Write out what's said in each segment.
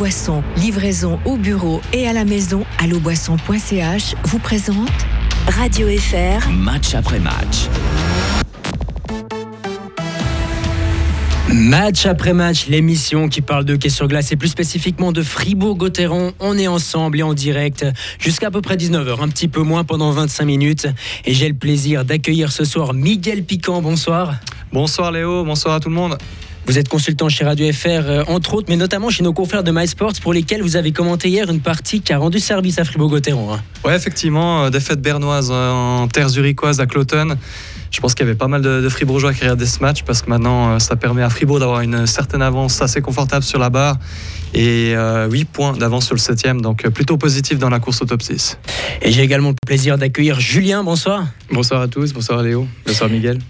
Boisson, livraison au bureau et à la maison, alloboisson.ch vous présente Radio FR. Match après match. Match après match, l'émission qui parle de hockey sur glace et plus spécifiquement de Fribourg-Gotteron. On est ensemble et en direct jusqu'à à peu près 19h, un petit peu moins pendant 25 minutes. Et j'ai le plaisir d'accueillir ce soir Miguel Piquant. Bonsoir. Bonsoir Léo, bonsoir à tout le monde. Vous êtes consultant chez Radio FR, euh, entre autres, mais notamment chez nos confrères de MySports, pour lesquels vous avez commenté hier une partie qui a rendu service à Fribourg-Gotteron. Hein. Ouais, effectivement, euh, défaite bernoise euh, en terre zurichoise à Cloton. Je pense qu'il y avait pas mal de, Fribourgeois qui regardaient ce match parce que maintenant, ça permet à Fribourg d'avoir une certaine avance assez confortable sur la barre et 8 points d'avance sur le 7 donc plutôt positif dans la course au top 6. Et j'ai également le plaisir d'accueillir Julien. Bonsoir. Bonsoir à tous, bonsoir Léo, bonsoir Miguel.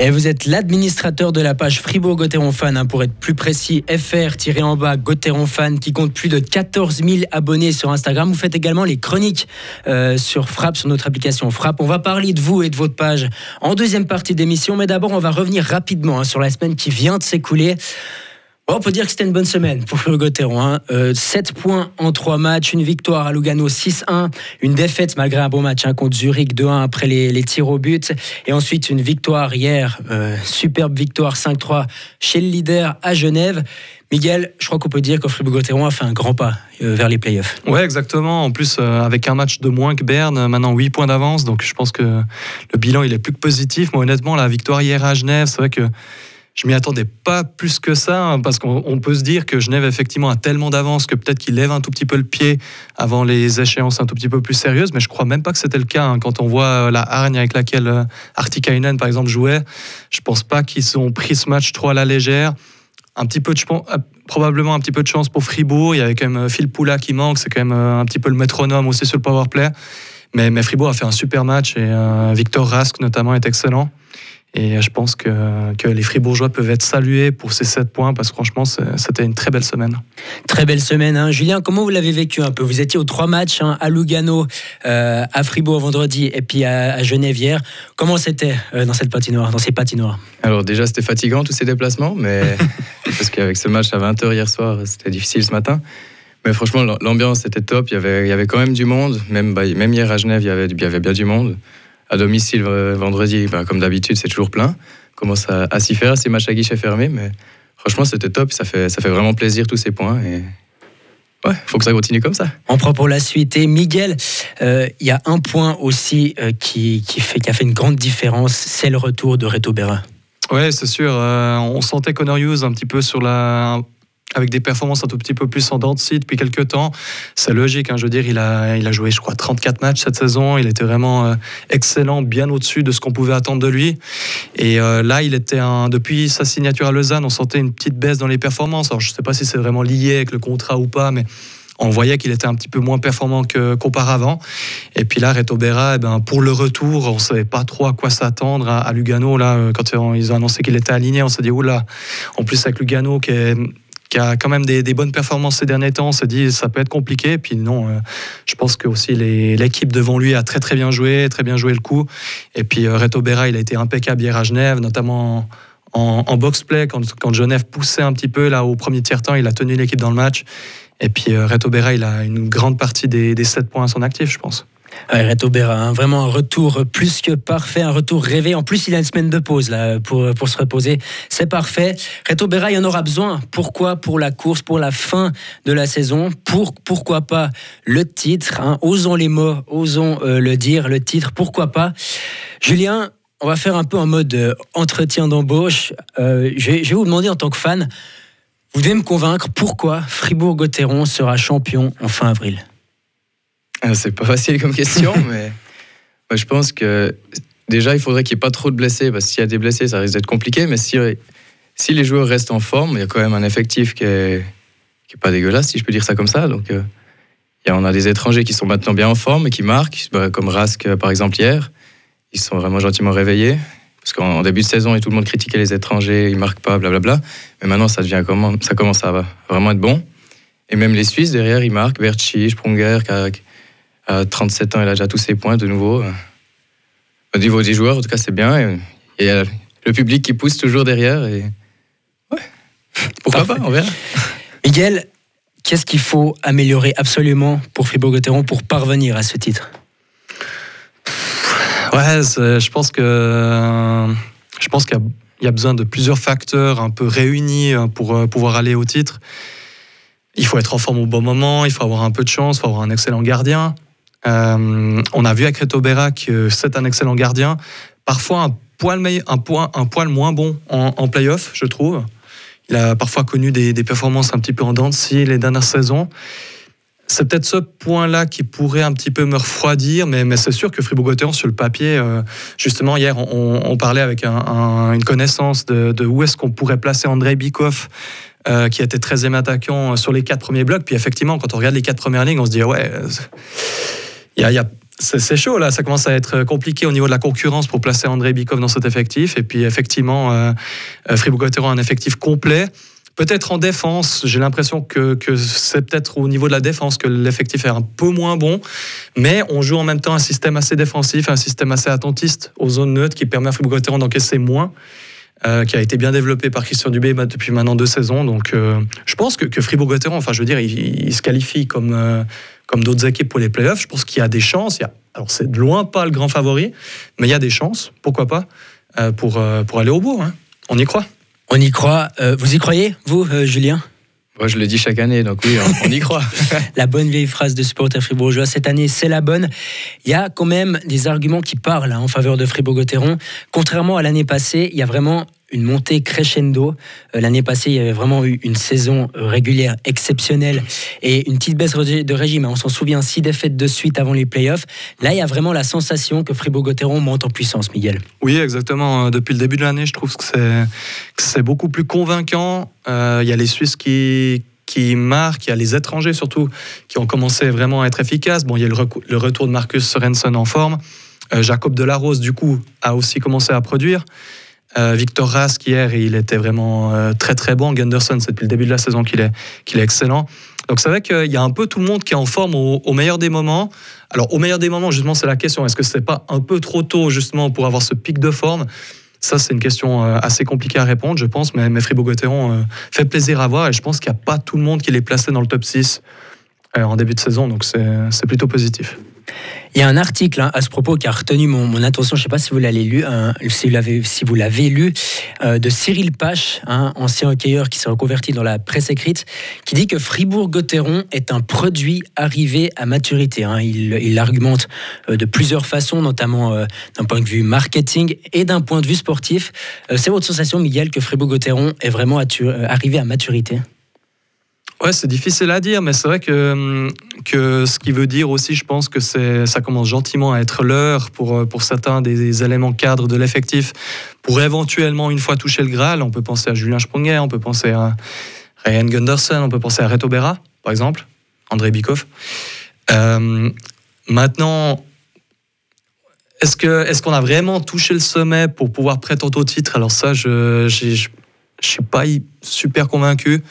Et vous êtes l'administrateur de la page Fribourg-Gotteron Fan, hein, pour être plus précis, FR-en bas Gotteron Fan, qui compte plus de 14 000 abonnés sur Instagram. Vous faites également les chroniques euh, sur Frappe, sur notre application Frappe. On va parler de vous et de votre page en deuxième partie d'émission, mais d'abord, on va revenir rapidement hein, sur la semaine qui vient de s'écouler. On peut dire que c'était une bonne semaine pour le. Hein. 7 euh, points en 3 matchs, une victoire à Lugano 6-1, une défaite malgré un bon match hein, contre Zurich 2-1 après les, tirs au but, et ensuite une victoire hier, euh, superbe victoire 5-3 chez le leader à Genève. Miguel, je crois qu'on peut dire que Fribourg-Gotteron a fait un grand pas euh, vers les playoffs. Ouais, exactement. En plus, avec un match de moins que Berne, maintenant 8 points d'avance, donc je pense que le bilan il est plus que positif. Moi, honnêtement, la victoire hier à Genève, c'est vrai que je m'y attendais pas plus que ça, hein, parce qu'on peut se dire que Genève effectivement a tellement d'avance que peut-être qu'il lève un tout petit peu le pied avant les échéances un tout petit peu plus sérieuses, mais je crois même pas que c'était le cas. Hein. Quand on voit euh, la hargne avec laquelle euh, Artikainen, par exemple, jouait, je pense pas qu'ils ont pris ce match trop à la légère. Un petit peu de euh, probablement un petit peu de chance pour Fribourg. Il y avait quand même Phil Poula qui manque, c'est quand même un petit peu le métronome aussi sur le power play. Mais, mais Fribourg a fait un super match et Victor Rask notamment est excellent. Et je pense que, que, les Fribourgeois peuvent être salués pour ces 7 points parce que franchement, c'était une très belle semaine. Très belle semaine. Hein. Julien, comment vous l'avez vécu un peu? Vous étiez aux trois matchs hein, à Lugano, euh, à Fribourg vendredi et puis à, Genève hier. Comment c'était euh, dans cette patinoire, dans ces patinoires? Alors déjà, c'était fatigant tous ces déplacements, mais parce qu'avec ce match à 20h hier soir, c'était difficile ce matin. Mais franchement, l'ambiance était top. Il y, avait, il y avait quand même du monde. Même, bah, même hier à Genève, il y, avait, il y avait bien du monde à domicile euh, vendredi, bah, comme d'habitude, c'est toujours plein. On commence à, s'y faire, ces matchs à guichet fermé, mais franchement, c'était top. Ça fait, ça fait vraiment plaisir tous ces points. Et ouais, faut que ça continue comme ça. On prend pour la suite. Et Miguel, euh, il y a un point aussi euh, qui, qui, fait, qui a fait une grande différence, c'est le retour de Reto Berra. Oui, c'est sûr. on sentait Connor Hughes un petit peu sur la avec des performances un tout petit peu plus en dents de depuis quelques temps. C'est logique, hein, je veux dire, il a, il a joué, je crois, 34 matchs cette saison. Il était vraiment euh, excellent, bien au-dessus de ce qu'on pouvait attendre de lui. Et euh, là, il était un, depuis sa signature à Lausanne, on sentait une petite baisse dans les performances. Alors, je ne sais pas si c'est vraiment lié avec le contrat ou pas, mais on voyait qu'il était un petit peu moins performant qu'auparavant. et puis là, Reto Berra, eh ben, pour le retour, on ne savait pas trop à quoi s'attendre à, Lugano. Là, euh, quand ils ont annoncé qu'il était aligné, on s'est dit, oula, en plus avec Lugano qui est qui a quand même des, bonnes performances ces derniers temps. On s'est dit ça peut être compliqué. Puis non, euh, je pense que aussi l'équipe devant lui a très très bien joué, très bien joué le coup. Et puis euh, Reto Berra, il a été impeccable hier à Genève, notamment en, box-play quand, quand, Genève poussait un petit peu là au premier tiers-temps, il a tenu l'équipe dans le match. Et puis euh, Reto Berra, il a une grande partie des, des 7 points à son actif, je pense. Reto Berra, hein. vraiment un retour plus que parfait, un retour rêvé. En plus, il a une semaine de pause là, pour, pour se reposer. C'est parfait. Reto Berra, il en aura besoin. Pourquoi? Pour la course, pour la fin de la saison. Pour, pourquoi pas le titre hein. Osons les mots, osons euh, le dire, le titre, pourquoi pas Julien, on va faire un peu en mode euh, entretien d'embauche. Euh, je, vais, vous demander en tant que fan, vous devez me convaincre pourquoi Fribourg-Gotteron sera champion en fin avril? Ah, c'est pas facile comme question, mais je pense que déjà, il faudrait qu'il n'y ait pas trop de blessés, parce que s'il y a des blessés, ça risque d'être compliqué. Mais si, si les joueurs restent en forme, il y a quand même un effectif qui est, qui est pas dégueulasse, si je peux dire ça comme ça. Donc, euh, on a des étrangers qui sont maintenant bien en forme et qui marquent, bah, comme Rask euh, par exemple hier. Ils sont vraiment gentiment réveillés. Parce qu'en début de saison, et tout le monde critiquait les étrangers, ils marquent pas, blablabla. Mais maintenant, ça, devient ça commence à vraiment être bon. Et même les Suisses, derrière, ils marquent. Berchi, Sprunger, à 37 ans, il a déjà tous ses points de nouveau. Au niveau des joueurs, en tout cas, c'est bien. Et il y a le public qui pousse toujours derrière. Et... Ouais. Pourquoi pas, on verra. Miguel, qu'est-ce qu'il faut améliorer absolument pour Fribourg-Gotteron pour parvenir à ce titre? Ouais, je pense que je pense qu'il y, a besoin de plusieurs facteurs un peu réunis euh, pour euh, pouvoir aller au titre. Il faut être en forme au bon moment, il faut avoir un peu de chance, il faut avoir un excellent gardien. Euh, on a vu avec Reto Berra que c'est un excellent gardien. Parfois un poil, un un poil moins bon en, en play-off, je trouve. Il a parfois connu des, performances un petit peu en dents de les dernières saisons. C'est peut-être ce point-là qui pourrait un petit peu me refroidir, mais, c'est sûr que Fribourg-Gotteron, sur le papier, euh, justement, hier, on, parlait avec une connaissance de, où est-ce qu'on pourrait placer André Bikoff, euh, qui était 13e attaquant sur les quatre premiers blocs. Puis effectivement, quand on regarde les quatre premières lignes, on se dit, ouais, il y a, c'est chaud là, ça commence à être compliqué au niveau de la concurrence pour placer André Bikov dans cet effectif. Et puis effectivement, euh, euh Fribourg-Gotteron a un effectif complet. Peut-être en défense, j'ai l'impression que, que c'est peut-être au niveau de la défense que l'effectif est un peu moins bon, mais on joue en même temps un système assez défensif, un système assez attentiste aux zones neutres qui permet à Fribourg-Gotteron d'encaisser moins. Euh, qui a été bien développé par Christian Dubé bah, depuis maintenant deux saisons. Donc, euh, je pense que, que Fribourg-Gotteron, enfin, je veux dire, il, se qualifie comme, euh, comme d'autres équipes pour les playoffs. Je pense qu'il y a des chances. Il y a, alors, c'est de loin pas le grand favori, mais il y a des chances, pourquoi pas, pour, pour aller au bout. Hein. On y croit. On y croit. vous y croyez, vous, Julien? Moi, je le dis chaque année, donc oui, on, y croit. la bonne vieille phrase de supporter fribourgeois. Cette année, c'est la bonne. Il y a quand même des arguments qui parlent hein, en faveur de Fribourg-Gotteron. Contrairement à l'année passée, il y a vraiment une montée crescendo. Euh, l'année passée, il y avait vraiment eu une saison euh, régulière exceptionnelle et une petite baisse de régime. On s'en souvient, six défaites de suite avant les playoffs. Là, il y a vraiment la sensation que Fribourg-Gotteron monte en puissance, Miguel. Oui, exactement. Euh, depuis le début de l'année, je trouve que c'est beaucoup plus convaincant. il y a les Suisses qui, qui marquent, il y a les étrangers surtout qui ont commencé vraiment à être efficaces. Bon, il y a le, retour de Marcus Sorensen en forme. Jacob Delarose, du coup, a aussi commencé à produire. Euh, Victor Rask hier, il était vraiment euh, très très bon. Gunderson, c'est depuis le début de la saison qu'il est, est excellent. Donc c'est vrai qu'il y a un peu tout le monde qui est en forme au, meilleur des moments. Alors au meilleur des moments, justement, c'est la question. Est-ce que c'est pas un peu trop tôt justement pour avoir ce pic de forme? Ça, c'est une question euh, assez compliquée à répondre, je pense, mais, mais Fribourg-Gotteron fait plaisir à voir et je pense qu'il n'y a pas tout le monde qui l'est placé dans le top 6 en début de saison, donc c'est plutôt positif. Il y a un article hein, à ce propos qui a retenu mon, attention, je ne sais pas si vous l'avez lu, hein, si vous l'avez lu, euh, de Cyril Pache, hein, ancien hockeyeur qui s'est reconverti dans la presse écrite, qui dit que Fribourg-Gotteron est un produit arrivé à maturité. Il, l'argumente euh, de plusieurs façons, notamment euh, d'un point de vue marketing et d'un point de vue sportif. C'est votre sensation, Miguel, que Fribourg-Gotteron est vraiment arrivé à maturité? Ouais, c'est difficile à dire, mais c'est vrai que, hum, que ce qui veut dire aussi, je pense que ça commence gentiment à être l'heure pour, euh, pour certains des, éléments cadres de l'effectif pour éventuellement, une fois toucher le Graal, on peut penser à Julien Sprunger, on peut penser à Ryan Gunderson, on peut penser à Reto Berra, par exemple, André Bikoff. Euh, maintenant, est-ce qu'on est a vraiment touché le sommet pour pouvoir prétendre au titre? Alors ça, je ne suis pas super convaincu.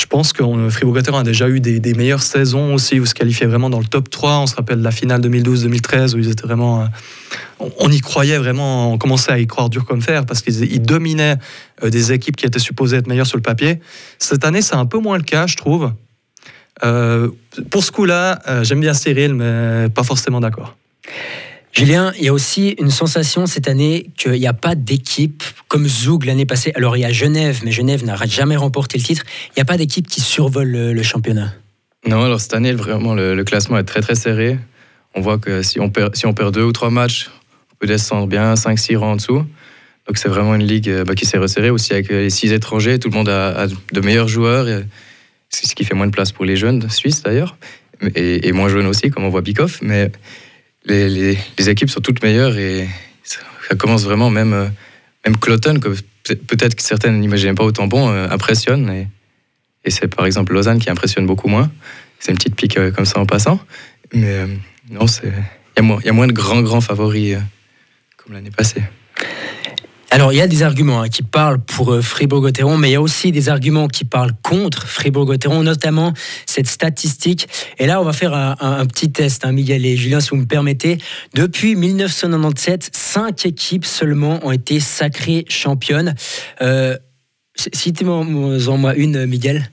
Je pense que Fribourg-Gotteron a déjà eu des, meilleures saisons aussi, où se qualifiait vraiment dans le top 3. On se rappelle la finale 2012-2013 où ils étaient vraiment. Euh, on y croyait vraiment, on commençait à y croire dur comme fer parce qu'ils dominaient euh, des équipes qui étaient supposées être meilleures sur le papier. Cette année, c'est un peu moins le cas, je trouve. Euh, pour ce coup-là, j'aime bien Cyril, mais pas forcément d'accord. Julien, il y a aussi une sensation cette année qu'il n'y a pas d'équipe comme Zoug l'année passée. Alors il y a Genève, mais Genève n'a jamais remporté le titre. Il n'y a pas d'équipe qui survole le, championnat. Non, alors cette année, vraiment, le, classement est très très serré. On voit que si on perd, deux ou trois matchs, on peut descendre bien 5-6 rangs en dessous. Donc c'est vraiment une ligue euh, bah, qui s'est resserrée aussi avec les six étrangers. Tout le monde a, de meilleurs joueurs, c'est ce qui fait moins de place pour les jeunes suisses d'ailleurs, et, moins jeunes aussi, comme on voit Bikoff. Mais les, équipes sont toutes meilleures et ça, commence vraiment, même, euh, même Cloton, que peut-être que certaines n'imaginaient pas autant bon, euh, impressionne. Et, c'est par exemple Lausanne qui impressionne beaucoup moins. C'est une petite pique euh, comme ça en passant. Mais non, il y, y, a moins de grands, grands favoris comme l'année passée. Alors, il y a des arguments hein, qui parlent pour euh, Fribourg-Gotteron, mais il y a aussi des arguments qui parlent contre Fribourg-Gotteron, notamment cette statistique. Et là, on va faire un, petit test, hein, Miguel et Julien, si vous me permettez. Depuis 1997, cinq équipes seulement ont été sacrées championnes. Euh, Citez-en moi une, Miguel.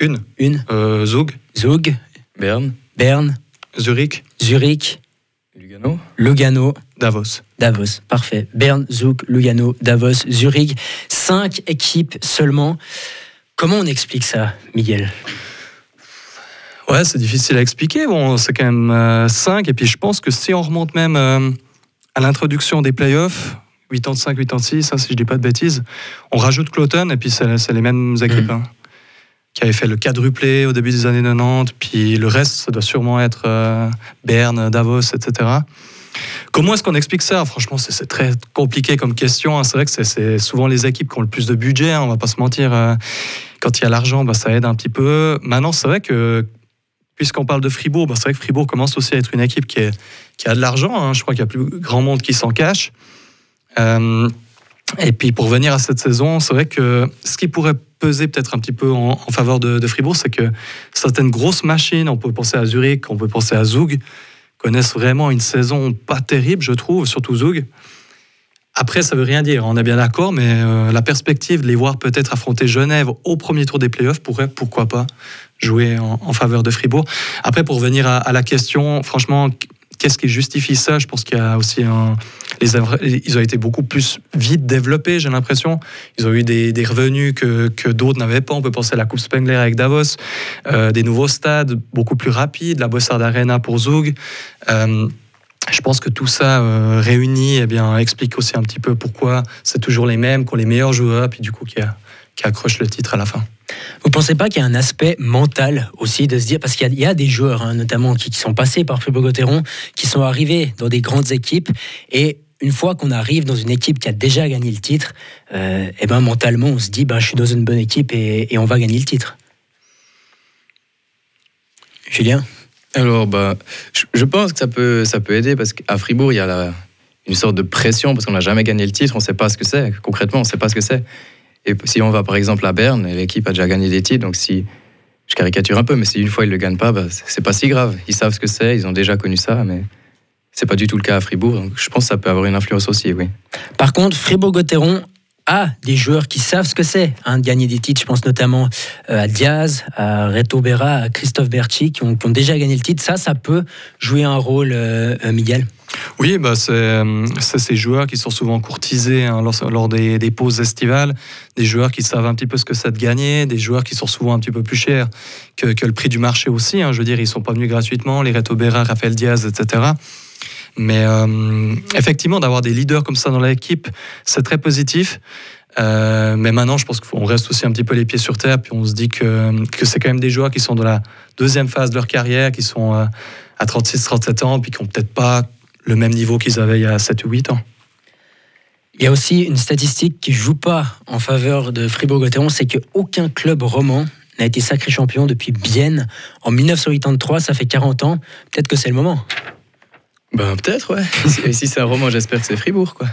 Une. Une. Euh, Zug, Zug, Berne, Berne, Zurich, Zurich, Lugano. Lugano, Davos. Davos. Parfait. Berne, Zug, Lugano, Davos, Zurich. Cinq équipes seulement. Comment on explique ça, Miguel? Ouais, c'est difficile à expliquer. Bon, c'est quand même 5. et puis je pense que si on remonte même euh, à l'introduction des playoffs, 85, 86, hein, si je dis pas de bêtises, on rajoute Cloton et puis c'est c'est les mêmes équipes. Mm. hein, qui avaient fait le quadruplé au début des années 90. Puis le reste, ça doit sûrement être euh, Berne, Davos, etc. Comment est-ce qu'on explique ça? Franchement, c'est très compliqué comme question. hein. C'est vrai que c'est- souvent les équipes qui ont le plus de budget, hein, on va pas se mentir. euh, Quand il y a l'argent, bah, ça aide un petit peu. Maintenant, c'est vrai que, puisqu'on parle de Fribourg, bah, c'est vrai que Fribourg commence aussi à être une équipe qui, a de l'argent. hein. Je crois qu'il y a plus grand monde qui s'en cache. Euh, et puis, pour venir à cette saison, c'est vrai que ce qui pourrait peser peut-être un petit peu en, en faveur de, de Fribourg, c'est que certaines grosses machines, on peut penser à Zurich, on peut penser à Zug, connaissent vraiment une saison pas terrible, je trouve, surtout Zug. Après, ça veut rien dire, on est bien d'accord, mais euh, la perspective de les voir peut-être affronter Genève au premier tour des playoffs pourrait, pourquoi pas, jouer en, faveur de Fribourg. Après, pour revenir à la question, franchement, qu'est-ce qui justifie ça? Je pense qu'il y a aussi un. Ils ont été beaucoup plus vite développés, j'ai l'impression. Ils ont eu des, revenus que, d'autres n'avaient pas. On peut penser à la Coupe Spengler avec Davos, euh, des nouveaux stades beaucoup plus rapides, la Bossard Arena pour Zug. Euh, je pense que tout ça euh, réuni eh bien, explique aussi un petit peu pourquoi c'est toujours les mêmes, qui ont les meilleurs joueurs, puis du coup qui, a- qui accrochent le titre à la fin. Vous pensez pas qu'il y a un aspect mental aussi de se dire, parce qu'il y a- des joueurs hein, notamment qui, qui sont passés par Fribourg-Gotteron, qui sont arrivés dans des grandes équipes, et une fois qu'on arrive dans une équipe qui a déjà gagné le titre, euh, eh ben, mentalement on se dit, ben, je suis dans une bonne équipe et, on va gagner le titre. Julien? Alors, bah, je, pense que ça peut, ça peut aider parce qu'à Fribourg, il y a une sorte de pression parce qu'on n'a jamais gagné le titre, on ne sait pas ce que c'est. Concrètement, on ne sait pas ce que c'est. Et si on va par exemple à Berne, l'équipe a déjà gagné des titres, donc si je caricature un peu, mais si une fois ils ne le gagnent pas, bah, c'est pas si grave. Ils savent ce que c'est, ils ont déjà connu ça, mais c'est pas du tout le cas à Fribourg. Donc je pense que ça peut avoir une influence aussi, oui. Par contre, Fribourg-Gotteron a des joueurs qui savent ce que c'est hein, de gagner des titres. Je pense notamment euh, à Diaz, à Reto Berra, à Christophe Berchi, qui ont, qui ont déjà gagné le titre. Ça, ça peut jouer un rôle, euh, euh, Miguel. Oui, bah c'est c'est ces joueurs qui sont souvent courtisés hein, lors, lors des, des pauses estivales, des joueurs qui savent un petit peu ce que c'est de gagner, des joueurs qui sont souvent un petit peu plus chers que, que le prix du marché aussi. hein. Je veux dire, ils sont pas venus gratuitement, les Reto Berra, Rafael Diaz, etc. Mais euh, effectivement, d'avoir des leaders comme ça dans l'équipe, c'est très positif. Euh, mais maintenant, je pense qu'on reste aussi un petit peu les pieds sur terre, puis on se dit que, c'est quand même des joueurs qui sont dans la deuxième phase de leur carrière, qui sont euh, à 36-37 ans, puis qui n'ont peut-être pas le même niveau qu'ils avaient il y a 7 ou 8 ans. Il y a aussi une statistique qui joue pas en faveur de Fribourg-Gotteron, c'est qu'aucun club roman n'a été sacré champion depuis Bienne en 1983, ça fait 40 ans. Peut-être que c'est le moment. Ben, peut-être, ouais. si si c'est un roman, j'espère que c'est Fribourg, quoi.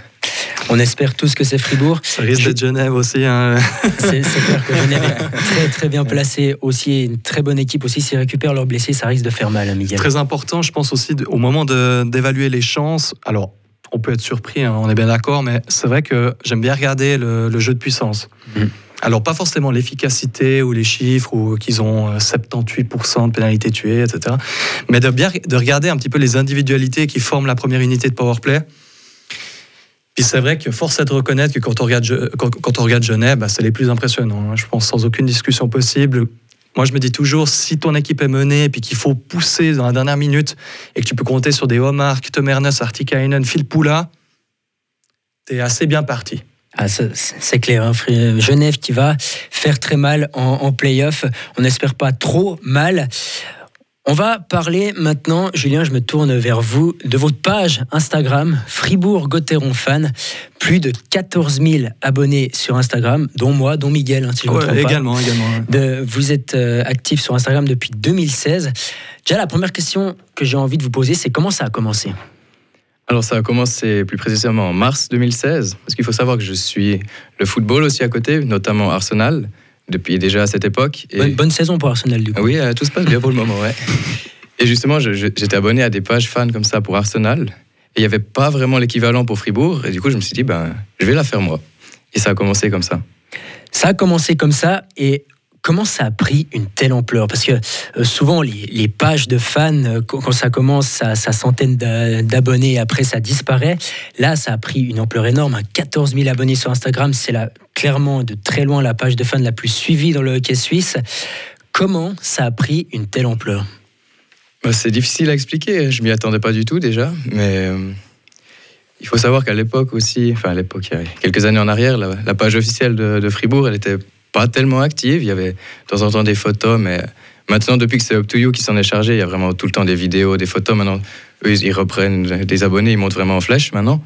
On espère tous que c'est Fribourg. Ça risque Je- d'être Genève aussi. hein. C'est clair que Genève est très très bien placé aussi, et une très bonne équipe aussi. S'ils récupèrent leurs blessés, ça risque de faire mal, hein, Miguel. Très important, je pense aussi, au moment d'évaluer les chances. Alors, on peut être surpris, hein, on est bien d'accord, mais c'est vrai que j'aime bien regarder le, le jeu de puissance. Mhm. Alors, pas forcément l'efficacité ou les chiffres, ou qu'ils ont euh, 78% de pénalités tuées, etc. Mais de, bien, de regarder un petit peu les individualités qui forment la première unité de powerplay. Puis c'est vrai que force est de reconnaître que quand on regarde, quand on regarde Genève, bah, c'est les plus impressionnants. hein. Je pense sans aucune discussion possible. Moi, je me dis toujours, si ton équipe est menée et puis qu'il faut pousser dans la dernière minute et que tu peux compter sur des Omar, Temernes, Artikainen, Phil Poula, t'es assez bien parti. Ah, c'est clair. hein, Fri- Genève qui va faire très mal en, en play-off. On n'espère pas trop mal. On va parler maintenant, Julien, je me tourne vers vous, de votre page Instagram, Fribourg-Gotteron Fan. Plus de 14 000 abonnés sur Instagram, dont moi, dont Miguel, hein, si je ne me trompe pas. également, également. ouais. De- vous êtes euh, actif sur Instagram depuis 2016. Déjà, la première question que j'ai envie de vous poser, c'est comment ça a commencé? Alors ça a commencé plus précisément en mars 2016, parce qu'il faut savoir que je suis le football aussi à côté, notamment Arsenal, depuis déjà à cette époque. Et- bonne, bonne saison pour Arsenal, du coup. Oui, euh, tout se passe bien pour le moment, ouais. Et justement, j'étais abonné à des pages fans comme ça pour Arsenal, et il n'y avait pas vraiment l'équivalent pour Fribourg, et du coup je me suis dit, ben, je vais la faire moi. Et ça a commencé comme ça. Ça a commencé comme ça, et comment ça a pris une telle ampleur? Parce que euh, souvent, les, pages de fans, euh, quand, ça commence à sa centaine d'abonnés, après ça disparaît. Là, ça a pris une ampleur énorme. 14 000 abonnés sur Instagram, c'est clairement de très loin la page de fans la plus suivie dans le hockey suisse. Comment ça a pris une telle ampleur? Bah, C'est difficile à expliquer. Je m'y attendais pas du tout déjà, mais euh, il faut savoir qu'à l'époque aussi, enfin à l'époque, quelques années en arrière, la, page officielle de, de Fribourg, elle était pas tellement active. Il y avait de temps en temps des photos, mais maintenant, depuis que c'est Up to You qui s'en est chargé, il y a vraiment tout le temps des vidéos, des photos. Maintenant, eux, ils reprennent des abonnés, ils montent vraiment en flèche maintenant.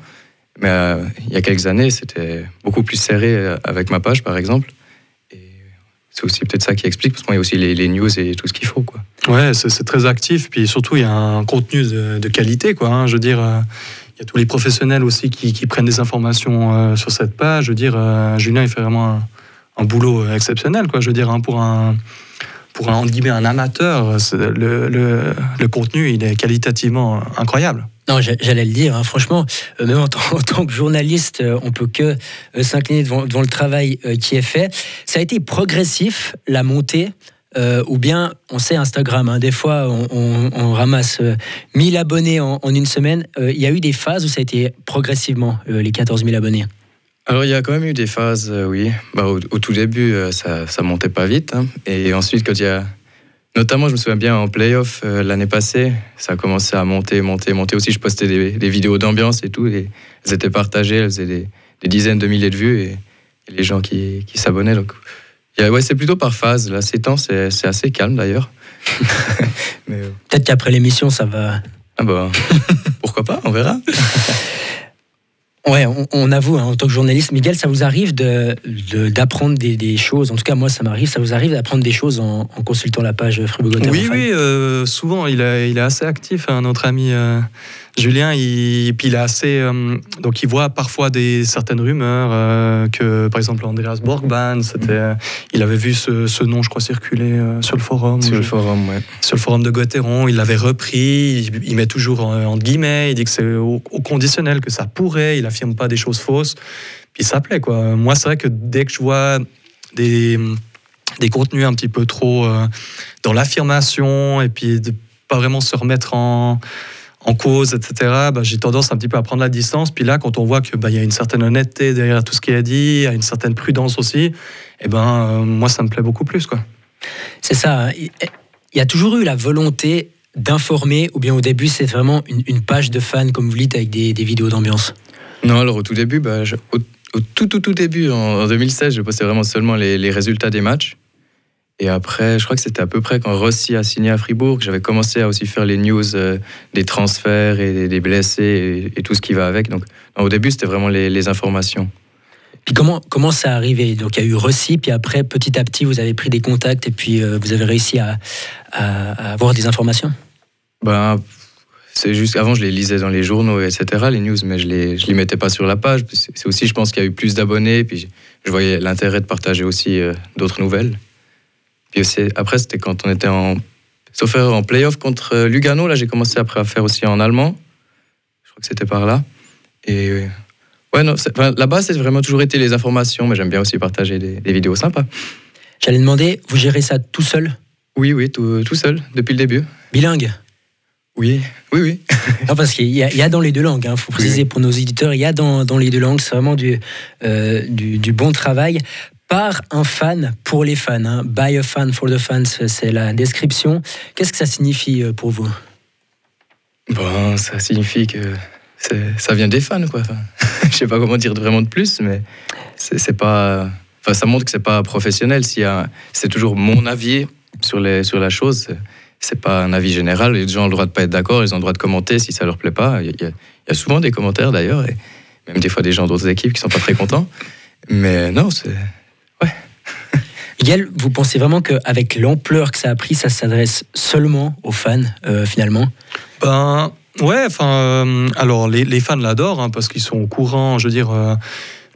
Mais euh, il y a quelques années, c'était beaucoup plus serré euh, avec ma page, par exemple. C'est peut-être ça qui explique, parce qu'il y a aussi les, news et tout ce qu'il faut. Quoi. Ouais, c'est très actif. Puis surtout, il y a un contenu de, qualité. Quoi, hein. Je veux dire, euh, il y a tous les professionnels aussi qui, prennent des informations sur cette page. Je veux dire, Julien, il fait vraiment un boulot exceptionnel, quoi. Je veux dire, hein, pour un pour un, un amateur, le, contenu, il est qualitativement incroyable. Non, j'allais le dire, hein. franchement, euh, même en, tant que journaliste, euh, on peut que euh, s'incliner devant, le travail qui est fait. Ça a été progressif, la montée, ou bien, on sait Instagram, hein. des fois, on, ramasse 1000 abonnés en une semaine. Il y a eu des phases où ça a été progressivement, les 14 000 abonnés. Alors il y a quand même eu des phases, euh, oui. Bah, au, tout début, euh, ça, ça montait pas vite. Hein. Et ensuite, quand il y a... Notamment, je me souviens bien en playoff euh, l'année passée, ça a commencé à monter, monter, monter aussi. Je postais des, vidéos d'ambiance et tout. Et elles étaient partagées, elles faisaient des, dizaines de milliers de vues et, les gens qui, qui s'abonnaient. Donc, ouais, c'est plutôt par phase. Là, ces temps, c'est assez calme d'ailleurs. Peut-être qu'après l'émission, ça va. Ah bah, pourquoi pas, on verra. Ouais, on, avoue, hein, en tant que journaliste, Miguel, ça vous arrive d'apprendre de, des, choses, en tout cas moi ça m'arrive, ça vous arrive d'apprendre des choses en, consultant la page Fribourg Oui, oui, euh, souvent il, il, est assez actif, hein, notre ami euh, Julien, il, puis il est assez. Euh, donc, il voit parfois des, certaines rumeurs euh, que, par exemple, Andreas Borgban, c'était, il avait vu ce, nom, je crois, circuler euh, sur le forum. Sur le forum, ouais. Sur le forum de Gauthieron, il l'avait repris. Il, met toujours en, guillemets. Il dit que c'est au, conditionnel, que ça pourrait. Il n'affirme pas des choses fausses. Puis ça plaît, quoi. Moi, c'est vrai que dès que je vois des, des contenus un petit peu trop dans l'affirmation et puis de pas vraiment se remettre en en cause, etc., bah, j'ai tendance un petit peu à prendre la distance. Puis là, quand on voit qu'il bah, y a une certaine honnêteté derrière tout ce qu'il a dit, il y a une certaine prudence aussi, et eh ben, euh, moi, ça me plaît beaucoup plus. quoi. C'est ça. Hein. Il y a toujours eu la volonté d'informer, ou bien au début, c'est vraiment une, page de fans, comme vous dites, avec des, vidéos d'ambiance Non, alors au tout début, bah, au, tout, tout, tout début, en, 2016, je postais vraiment seulement les, les résultats des matchs. Et après, je crois que c'était à peu près quand Rossi a signé à Fribourg que j'avais commencé à aussi faire les news euh, des transferts et des, blessés et, tout ce qui va avec. Donc, au début, c'était vraiment les, informations. Puis comment, comment ça a arrivé Donc il y a eu Rossi, puis après, petit à petit, vous avez pris des contacts et puis euh, vous avez réussi à, avoir des informations? Ben, c'est juste avant je les lisais dans les journaux etc les news mais je les je les mettais pas sur la page c'est aussi je pense qu'il y a eu plus d'abonnés puis je voyais l'intérêt de partager aussi euh, d'autres nouvelles puis après, c'était quand on était en. Sauf en playoff contre euh, Lugano, là, j'ai commencé après à faire aussi en allemand. Je crois que c'était par là. Et ouais, non, là-bas, c'est vraiment toujours été les informations, mais j'aime bien aussi partager des, vidéos sympas. J'allais demander, vous gérez ça tout seul? Oui, oui, tout, tout, seul, depuis le début. Bilingue? Oui, oui, oui. non, parce qu'il y, a dans les deux langues, il hein, faut préciser pour nos éditeurs, il y a dans, dans les deux langues, c'est vraiment du, euh, du, du, bon travail par un fan pour les fans. Hein. By a fan for the fans, c'est la description. Qu'est-ce que ça signifie euh, pour vous? Bon, ça signifie que ça vient des fans, quoi. je sais pas comment dire vraiment de plus, mais c'est pas. Enfin, ça montre que c'est pas professionnel. c'est toujours mon avis sur, les, sur la chose, c'est pas un avis général. Les gens ont le droit de pas être d'accord, ils ont le droit de commenter si ça leur plaît pas. Il y, a, il y a souvent des commentaires d'ailleurs, et même des fois des gens d'autres équipes qui sont pas très contents. Mais non, c'est Miguel, vous pensez vraiment qu'avec l'ampleur que ça a pris, ça s'adresse seulement aux fans, euh, finalement? Ben, ouais, enfin, euh, alors les, fans l'adorent, hein, parce qu'ils sont au courant, je veux dire. Euh,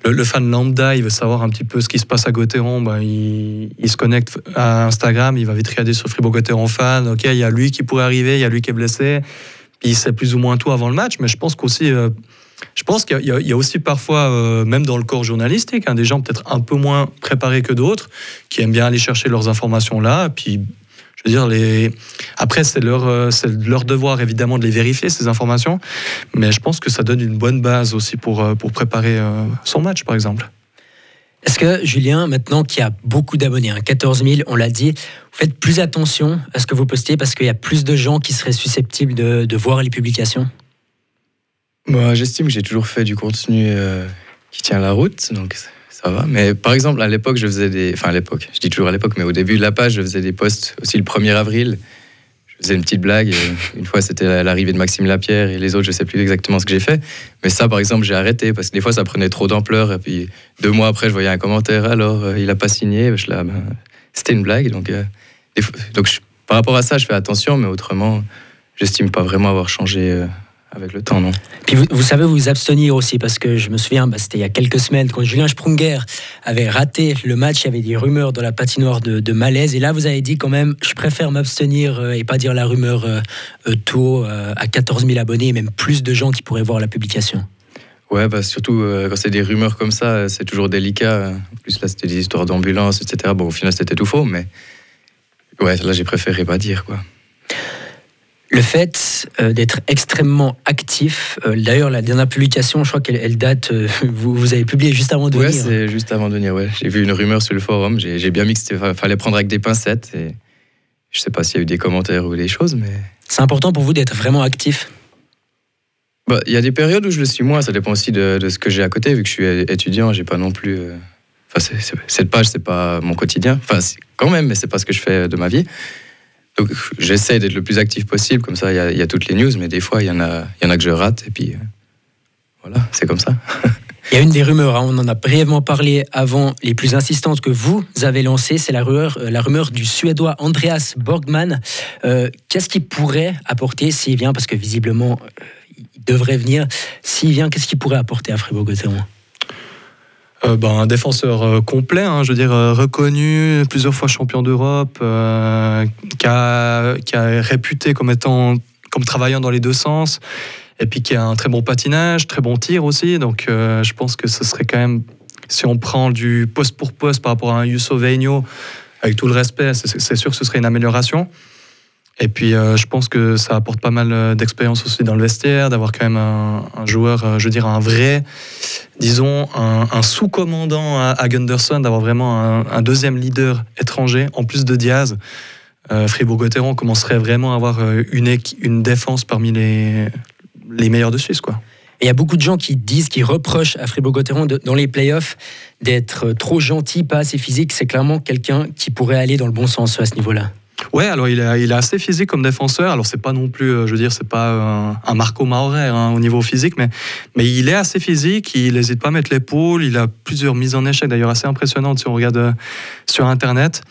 le, fan lambda, il veut savoir un petit peu ce qui se passe à Gauthieron, ben, il, se connecte à Instagram, il va vite regarder sur Fribourg Gauthieron fan, ok, il y a lui qui pourrait arriver, il y a lui qui est blessé, puis il sait plus ou moins tout avant le match, mais je pense qu'aussi je pense qu'il y, a aussi parfois, euh, même dans le corps journalistique, hein, des gens peut-être un peu moins préparés que d'autres, qui aiment bien aller chercher leurs informations là. Puis, je veux dire, après, c'est leur, euh, devoir évidemment de les vérifier, ces informations. Mais je pense que ça donne une bonne base aussi pour, euh, préparer son match, par exemple. Est-ce que, Julien, maintenant qu'il y a beaucoup d'abonnés, 14 hein, 000, on l'a dit, vous faites plus attention à ce que vous postez parce qu'il y a plus de gens qui seraient susceptibles de voir les publications? Moi, j'estime que j'ai toujours fait du contenu euh, qui tient la route, donc ça va. Mais par exemple, à l'époque, je faisais des. Enfin, à l'époque, je dis toujours à l'époque, mais au début de la page, je faisais des posts aussi le 1er avril. Je faisais une petite blague. une fois, c'était l'arrivée de Maxime Lapierre et les autres, je sais plus exactement ce que j'ai fait. Mais ça, par exemple, j'ai arrêté parce que des fois, ça prenait trop d'ampleur. Et puis, deux mois après, je voyais un commentaire. Alors, euh, il a pas signé. Je là, ben, c'était une blague. Donc, euh, donc par rapport à ça, je fais attention, mais autrement, j'estime pas vraiment avoir changé avec le temps, non. Puis vous, savez vous abstenir aussi, parce que je me souviens, bah, c'était il y a quelques semaines, quand Julien Sprunger avait raté le match, il y avait des rumeurs dans la patinoire de, malaise, et là vous avez dit quand même, je préfère m'abstenir euh, et pas dire la rumeur euh, euh, tôt à 14 000 abonnés, et même plus de gens qui pourraient voir la publication. Ouais, bah surtout quand c'est des rumeurs comme ça, c'est toujours délicat. En plus, là, c'était des histoires d'ambulance, etc. Bon, au final, c'était tout faux, mais ouais, là, j'ai préféré pas dire, quoi. Le fait euh, d'être extrêmement actif, euh, d'ailleurs la dernière publication, je crois qu'elle date, euh, vous, vous, avez publié juste avant de venir. Oui, c'est juste avant de venir, ouais. J'ai vu une rumeur sur le forum, j'ai bien mis qu'il fallait prendre avec des pincettes. Et je sais pas s'il y a eu des commentaires ou des choses, mais... C'est important pour vous d'être vraiment actif bah, Il y a des périodes où je le suis moins, ça dépend aussi de, ce que j'ai à côté, vu que je suis étudiant, j'ai pas non plus... Enfin, cette page, c'est pas mon quotidien. Enfin, quand même, mais c'est pas ce que je fais de ma vie. Donc j'essaie d'être le plus actif possible, comme ça il y, a toutes les news, mais des fois il y, en a, y en a que je rate, et puis euh, voilà, c'est comme ça. Il y a une des rumeurs, hein, on en a brièvement parlé avant, les plus insistantes que vous avez lancées, c'est la rumeur, euh, la rumeur du Suédois Andreas Borgman. Euh, qu'est-ce qu'il pourrait apporter s'il vient Parce que visiblement, il devrait venir. S'il vient, qu'est-ce qu'il pourrait apporter à Fribourg-Gotteron euh, ben, un défenseur euh, complet, hein, je veux dire euh, reconnu, plusieurs fois champion d'Europe, qui, a, qui a réputé comme étant comme travaillant dans les deux sens, et puis qui a un très bon patinage, très bon tir aussi. Donc je pense que ce serait quand même, si on prend du poste pour poste par rapport à un Yusso Veigno, avec tout le respect, c'est sûr que ce serait une amélioration. Et puis, euh, je pense que ça apporte pas mal euh, d'expérience aussi dans le vestiaire, d'avoir quand même un, joueur, euh, je veux dire, un vrai, disons, un, sous-commandant à, Gunderson, d'avoir vraiment un, deuxième leader étranger, en plus de Diaz. Fribourg-Gotteron commencerait vraiment à avoir une, une défense parmi les, les meilleurs de Suisse, quoi. il y a beaucoup de gens qui disent, qui reprochent à Fribourg-Gotteron dans les playoffs d'être trop gentil, pas assez physique. C'est clairement quelqu'un qui pourrait aller dans le bon sens à ce niveau-là. Ouais, alors il est, assez physique comme défenseur. Alors c'est pas non plus, euh, je veux dire, c'est pas un, Marco Maurer hein, au niveau physique, mais, mais il est assez physique. Il n'hésite pas à mettre l'épaule. Il a plusieurs mises en échec, d'ailleurs assez impressionnantes si on regarde euh, sur Internet.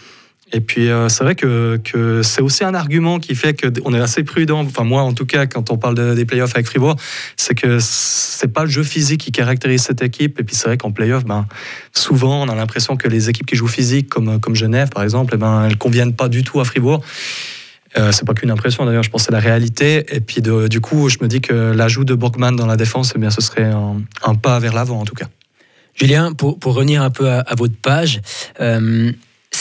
Et puis, euh, c'est vrai que, c'est aussi un argument qui fait qu'on est assez prudent, enfin moi en tout cas, quand on parle des playoffs avec Fribourg, c'est que c'est pas le jeu physique qui caractérise cette équipe. Et puis, c'est vrai qu'en playoffs, ben, souvent, on a l'impression que les équipes qui jouent physique, comme, Genève par exemple, eh ben, elles conviennent pas du tout à Fribourg. Euh, c'est pas qu'une impression d'ailleurs, je pense c'est la réalité. Et puis du coup, je me dis que l'ajout de Borgman dans la défense, eh bien, ce serait un, pas vers l'avant en tout cas. Julien, pour, pour revenir un peu à, votre page, euh,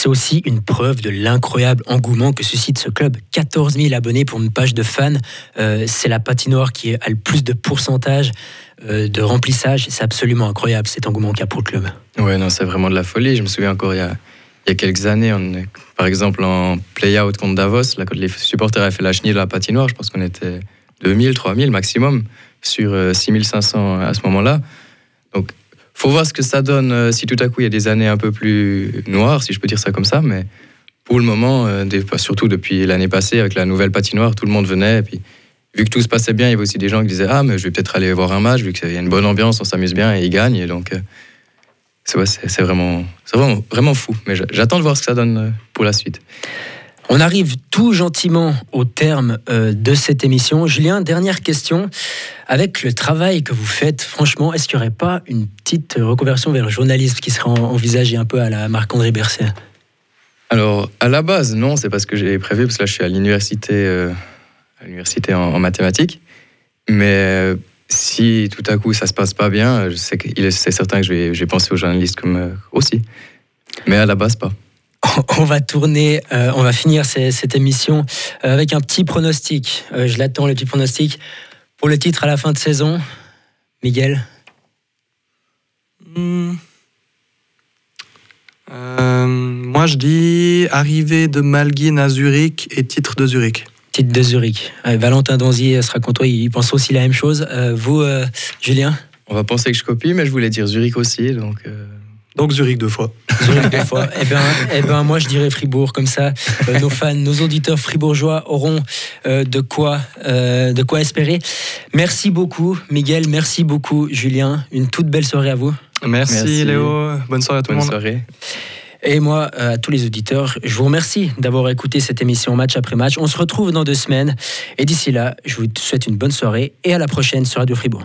c'est aussi une preuve de l'incroyable engouement que suscite ce club. 14 000 abonnés pour une page de fans. Euh, c'est la patinoire qui a le plus de pourcentage euh, de remplissage. C'est absolument incroyable cet engouement qu'il y a pour le club. Ouais, non, c'est vraiment de la folie. Je me souviens encore il y a, quelques années, par exemple en play-out contre Davos, là, quand les supporters avaient fait la chenille de la patinoire, je pense qu'on était 2000, 3000 maximum sur 6500 euh, à ce moment-là. Donc faut voir ce que ça donne euh, si tout à coup il y a des années un peu plus noires, si je peux dire ça comme ça. Mais pour le moment, euh, surtout depuis l'année passée, avec la nouvelle patinoire, tout le monde venait. Et puis, vu que tout se passait bien, il y avait aussi des gens qui disaient Ah, mais je vais peut-être aller voir un match, vu qu'il y a une bonne ambiance, on s'amuse bien et ils gagnent. Et donc, euh, c'est vraiment, vraiment, vraiment fou. Mais j'attends de voir ce que ça donne pour la suite. On arrive tout gentiment au terme euh, de cette émission. Julien, dernière question. Avec le travail que vous faites, franchement, est-ce qu'il n'y aurait pas une petite reconversion vers le journalisme qui serait envisagée un peu à la Marc-André Berset? Alors, à la base, non, c'est parce que j'ai prévu, parce que là, je suis à l'université, euh, à l'université en, mathématiques. Mais euh, si tout à coup ça se passe pas bien, je sais c'est certain que je vais, je vais penser aux journalistes comme euh, aussi. Mais à la base, pas. On va tourner, euh, on va finir ces- cette émission euh, avec un petit pronostic. Euh, je l'attends, le petit pronostic. Pour le titre à la fin de saison, Miguel Hmm. Euh, moi, je dis arrivée de Malguin à Zurich et titre de Zurich. Titre de Zurich. Euh, Valentin Donzier sera contre toi, il pense aussi la même chose. Euh, vous, euh, Julien On va penser que je copie, mais je voulais dire Zurich aussi. Donc, euh, Donc Zurich deux fois. Zurich deux fois. Eh ben, eh ben, moi, je dirais Fribourg. Comme ça, euh, nos fans, nos auditeurs fribourgeois auront euh, de, quoi, euh, de quoi espérer. Merci beaucoup, Miguel. Merci beaucoup, Julien. Une toute belle soirée à vous. Merci, Merci. Léo. Bonne soirée à tout le bonne monde. soirée. Et moi, à tous les auditeurs, je vous remercie d'avoir écouté cette émission match après match. On se retrouve dans deux semaines. Et d'ici là, je vous souhaite une bonne soirée et à la prochaine sur Radio Fribourg.